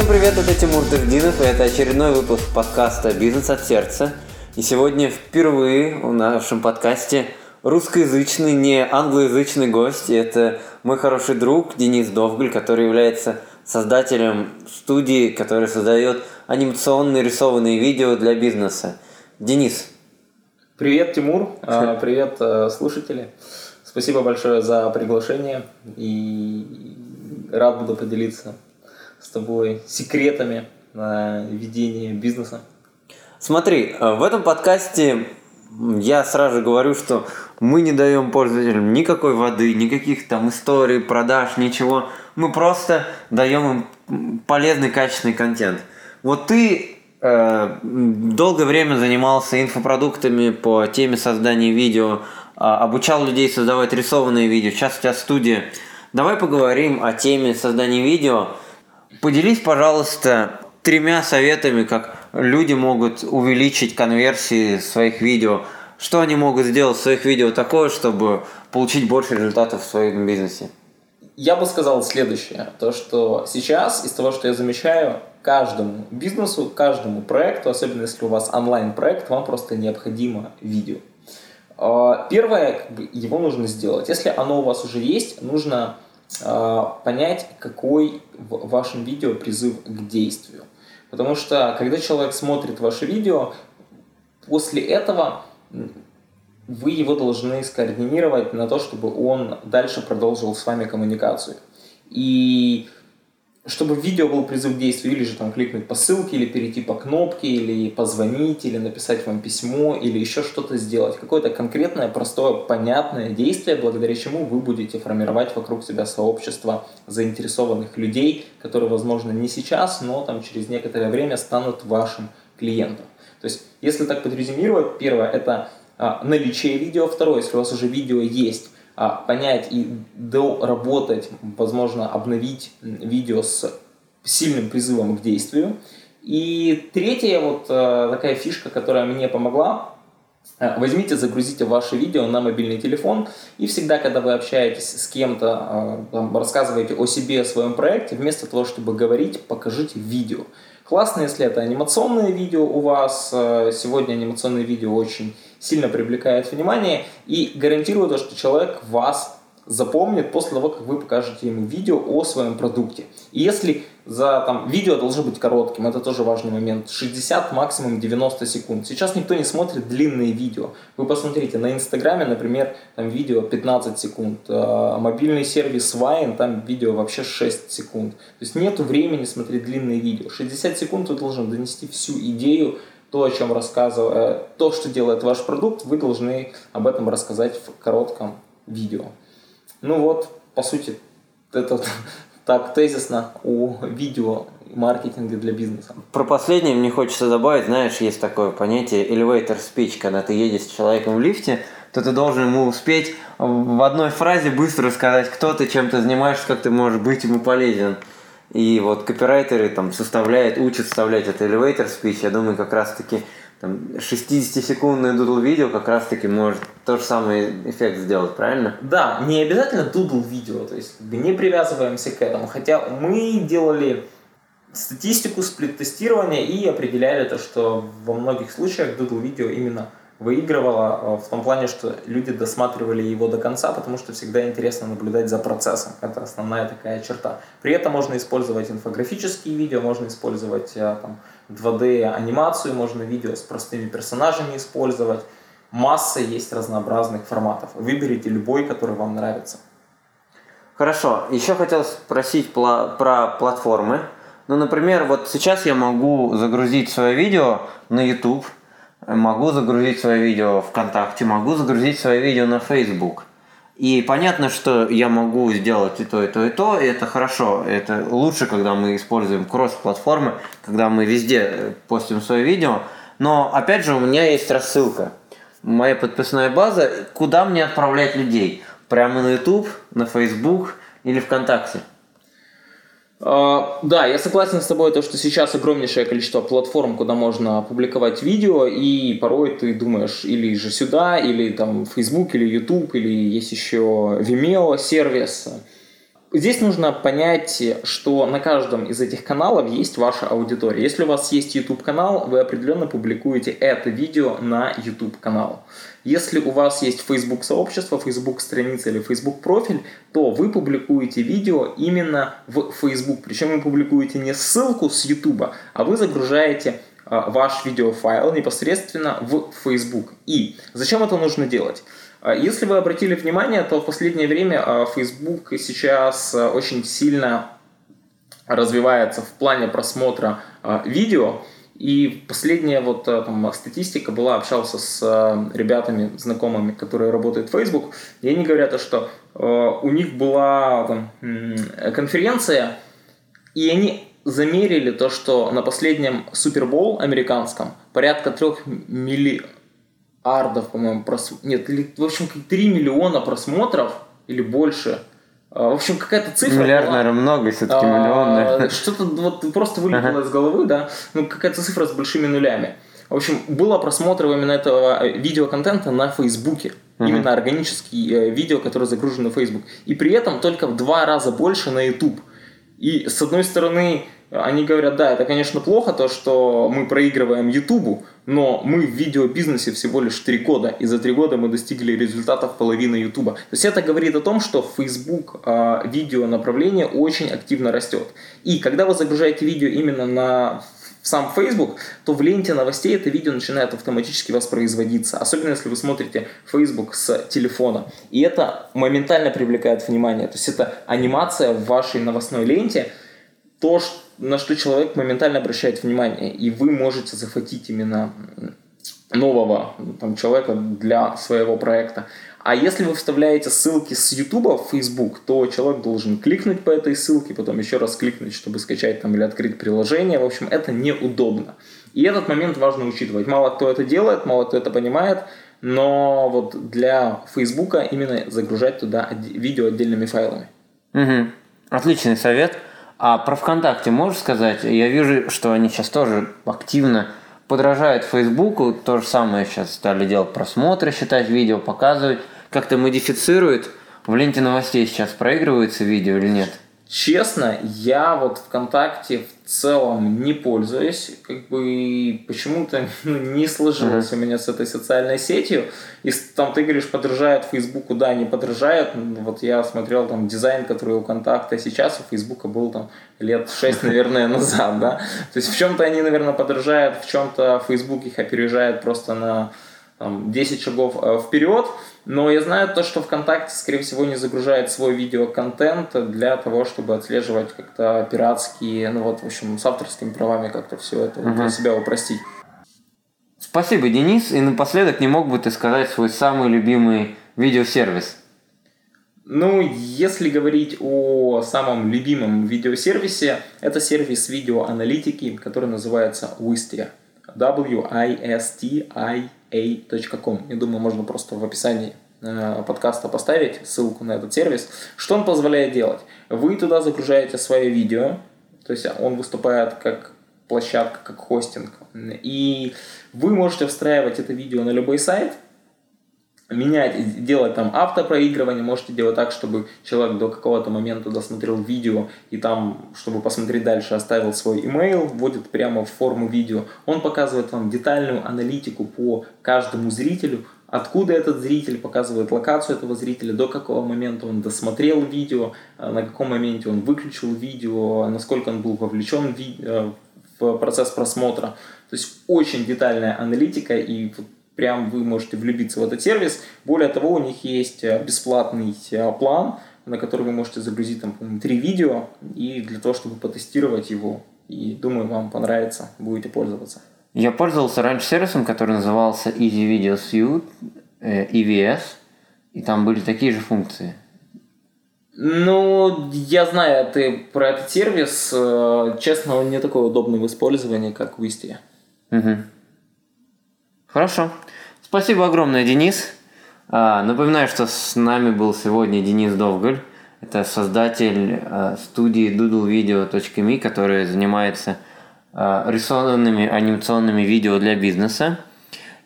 Всем привет, это Тимур Тырдинов, и это очередной выпуск подкаста «Бизнес от сердца». И сегодня впервые в нашем подкасте русскоязычный, не англоязычный гость. И это мой хороший друг Денис Довголь, который является создателем студии, которая создает анимационные рисованные видео для бизнеса. Денис. Привет, Тимур. А, привет, э, слушатели. Спасибо большое за приглашение и рад буду поделиться с тобой секретами ведения бизнеса. Смотри, э, в этом подкасте я сразу говорю, что мы не даем пользователям никакой воды, никаких там историй, продаж, ничего. Мы просто даем им полезный, качественный контент. Вот ты э, долгое время занимался инфопродуктами по теме создания видео, э, обучал людей создавать рисованные видео. Сейчас у тебя студия. Давай поговорим о теме создания видео. Поделись, пожалуйста, тремя советами, как люди могут увеличить конверсии своих видео. Что они могут сделать в своих видео такое, чтобы получить больше результатов в своем бизнесе? Я бы сказал следующее. То, что сейчас из того, что я замечаю, каждому бизнесу, каждому проекту, особенно если у вас онлайн-проект, вам просто необходимо видео. А, первое, его нужно сделать. Если оно у вас уже есть, нужно понять, какой в вашем видео призыв к действию. Потому что, когда человек смотрит ваше видео, после этого вы его должны скоординировать на то, чтобы он дальше продолжил с вами коммуникацию. И чтобы видео был призыв к действию, или же там кликнуть по ссылке, или перейти по кнопке, или позвонить, или написать вам письмо, или еще что-то сделать. Какое-то конкретное, простое, понятное действие, благодаря чему вы будете формировать вокруг себя сообщество заинтересованных людей, которые, возможно, не сейчас, но там через некоторое время станут вашим клиентом. То есть, если так подрезюмировать, первое – это а, наличие видео, второе, если у вас уже видео есть, понять и доработать, возможно, обновить видео с сильным призывом к действию. И третья вот э, такая фишка, которая мне помогла, э, Возьмите, загрузите ваше видео на мобильный телефон и всегда, когда вы общаетесь с кем-то, э, рассказываете о себе, о своем проекте, вместо того, чтобы говорить, покажите видео. Классно, если это анимационное видео у вас. Сегодня анимационное видео очень сильно привлекает внимание и гарантирую то, что человек вас запомнит после того, как вы покажете ему видео о своем продукте. И если за там, видео должно быть коротким, это тоже важный момент, 60, максимум 90 секунд. Сейчас никто не смотрит длинные видео. Вы посмотрите на Инстаграме, например, там видео 15 секунд, а мобильный сервис Wine, там видео вообще 6 секунд. То есть нет времени смотреть длинные видео. 60 секунд вы должен донести всю идею то, о чем рассказываю, то, что делает ваш продукт, вы должны об этом рассказать в коротком видео. Ну вот, по сути, это так тезисно о видео маркетинге для бизнеса. Про последнее мне хочется добавить, знаешь, есть такое понятие elevator speech, когда ты едешь с человеком в лифте, то ты должен ему успеть в одной фразе быстро сказать, кто ты, чем ты занимаешься, как ты можешь быть ему полезен. И вот копирайтеры там составляют, учат составлять это elevator speech. Я думаю, как раз-таки там 60-секундное doodle видео как раз-таки может тот же самый эффект сделать, правильно? Да, не обязательно doodle видео, то есть не привязываемся к этому. Хотя мы делали статистику сплит-тестирования и определяли то, что во многих случаях doodle видео именно выигрывала э, в том плане, что люди досматривали его до конца, потому что всегда интересно наблюдать за процессом. Это основная такая черта. При этом можно использовать инфографические видео, можно использовать э, там, 2D анимацию, можно видео с простыми персонажами использовать. Масса есть разнообразных форматов. Выберите любой, который вам нравится. Хорошо. Еще хотел спросить про платформы. Ну, например, вот сейчас я могу загрузить свое видео на YouTube – могу загрузить свое видео ВКонтакте, могу загрузить свое видео на Facebook. И понятно, что я могу сделать и то, и то, и то, и это хорошо. Это лучше, когда мы используем кросс-платформы, когда мы везде э, постим свое видео. Но, опять же, у меня есть рассылка. Моя подписная база, куда мне отправлять людей? Прямо на YouTube, на Facebook или ВКонтакте? А, да, я согласен с тобой, то, что сейчас огромнейшее количество платформ, куда можно публиковать видео, и порой ты думаешь или же сюда, или там Facebook, или YouTube, или есть еще Vimeo сервис. Здесь нужно понять, что на каждом из этих каналов есть ваша аудитория. Если у вас есть YouTube канал, вы определенно публикуете это видео на YouTube канал. Если у вас есть Facebook сообщество, Facebook страница или Facebook профиль, то вы публикуете видео именно в Facebook. Причем вы публикуете не ссылку с YouTube, а вы загружаете а, ваш видеофайл непосредственно в Facebook. И зачем это нужно делать? А если вы обратили внимание, то в последнее время а, Facebook сейчас а, очень сильно развивается в плане просмотра видео. И последняя вот там статистика была, общался с ребятами, знакомыми, которые работают в Facebook, и они говорят, что у них была там, конференция, и они замерили то, что на последнем Супербол американском порядка трех милли ардов, по-моему, прос... нет, в общем, 3 миллиона просмотров или больше. А, в общем, какая-то цифра Миллиард, была. наверное, много, все-таки а, миллион. Что-то вот просто вылетело ага. из головы, да, ну какая-то цифра с большими нулями. В общем, было просмотров именно этого э, видеоконтента на Фейсбуке. Uh-huh. Именно органический э, видео, которое загружено на Facebook. И при этом только в два раза больше на YouTube. И с одной стороны, они говорят, да, это, конечно, плохо, то, что мы проигрываем Ютубу, но мы в видеобизнесе всего лишь три года, и за три года мы достигли результатов половины Ютуба. То есть это говорит о том, что Facebook э, видео направление очень активно растет. И когда вы загружаете видео именно на сам Facebook, то в ленте новостей это видео начинает автоматически воспроизводиться. Особенно если вы смотрите Facebook с телефона. И это моментально привлекает внимание. То есть это анимация в вашей новостной ленте. То, на что человек моментально обращает внимание, и вы можете захватить именно нового там, человека для своего проекта. А если вы вставляете ссылки с YouTube в Facebook, то человек должен кликнуть по этой ссылке, потом еще раз кликнуть, чтобы скачать там или открыть приложение. В общем, это неудобно. И этот момент важно учитывать. Мало кто это делает, мало кто это понимает, но вот для Facebook именно загружать туда видео отдельными файлами. Угу. Отличный совет. А про ВКонтакте можешь сказать? Я вижу, что они сейчас тоже активно подражают Фейсбуку. То же самое сейчас стали делать просмотры, считать видео, показывать. Как-то модифицируют. В ленте новостей сейчас проигрывается видео или нет? Честно, я вот ВКонтакте в целом не пользуюсь. Как бы почему-то ну, не сложилось uh-huh. у меня с этой социальной сетью. И там ты говоришь, подражают Фейсбуку, да, не подражают. Вот я смотрел там дизайн, который у контакта сейчас, у Фейсбука был там лет 6, наверное, назад, да. То есть в чем-то они, наверное, подражают, в чем-то Facebook их опережает просто на там, 10 шагов э, вперед. Но я знаю то, что ВКонтакте, скорее всего, не загружает свой видеоконтент для того, чтобы отслеживать как-то пиратские, ну вот, в общем, с авторскими правами как-то все это угу. для себя упростить. Спасибо, Денис. И напоследок, не мог бы ты сказать свой самый любимый видеосервис? Ну, если говорить о самом любимом видеосервисе, это сервис видеоаналитики, который называется Wistia. W-I-S-T-I a.com. Я думаю, можно просто в описании э, подкаста поставить ссылку на этот сервис. Что он позволяет делать? Вы туда загружаете свое видео, то есть он выступает как площадка, как хостинг. И вы можете встраивать это видео на любой сайт, менять, делать там автопроигрывание, можете делать так, чтобы человек до какого-то момента досмотрел видео и там, чтобы посмотреть дальше, оставил свой email, вводит прямо в форму видео. Он показывает вам детальную аналитику по каждому зрителю, откуда этот зритель, показывает локацию этого зрителя, до какого момента он досмотрел видео, э, на каком моменте он выключил видео, насколько он был вовлечен э, в процесс просмотра. То есть очень детальная аналитика и прям вы можете влюбиться в этот сервис. Более того, у них есть э, бесплатный э, план, на который вы можете загрузить там, три видео, и для того, чтобы потестировать его. И думаю, вам понравится, будете пользоваться. Я пользовался раньше сервисом, который назывался Easy Video Suite, э, EVS, и там были такие же функции. Ну, я знаю ты про этот сервис. Честно, он не такой удобный в использовании, как в Wistia. Угу. Хорошо. Спасибо огромное, Денис. А, напоминаю, что с нами был сегодня Денис Довголь. Это создатель а, студии doodlevideo.me, которая занимается а, рисованными анимационными видео для бизнеса.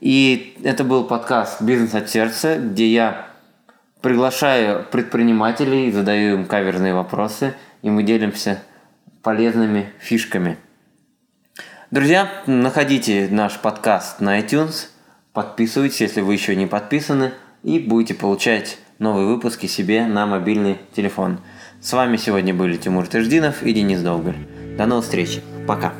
И это был подкаст «Бизнес от сердца», где я приглашаю предпринимателей, задаю им каверзные вопросы, и мы делимся полезными фишками. Друзья, находите наш подкаст на iTunes, подписывайтесь, если вы еще не подписаны, и будете получать новые выпуски себе на мобильный телефон. С вами сегодня были Тимур Тыждинов и Денис Долгарь. До новых встреч. Пока.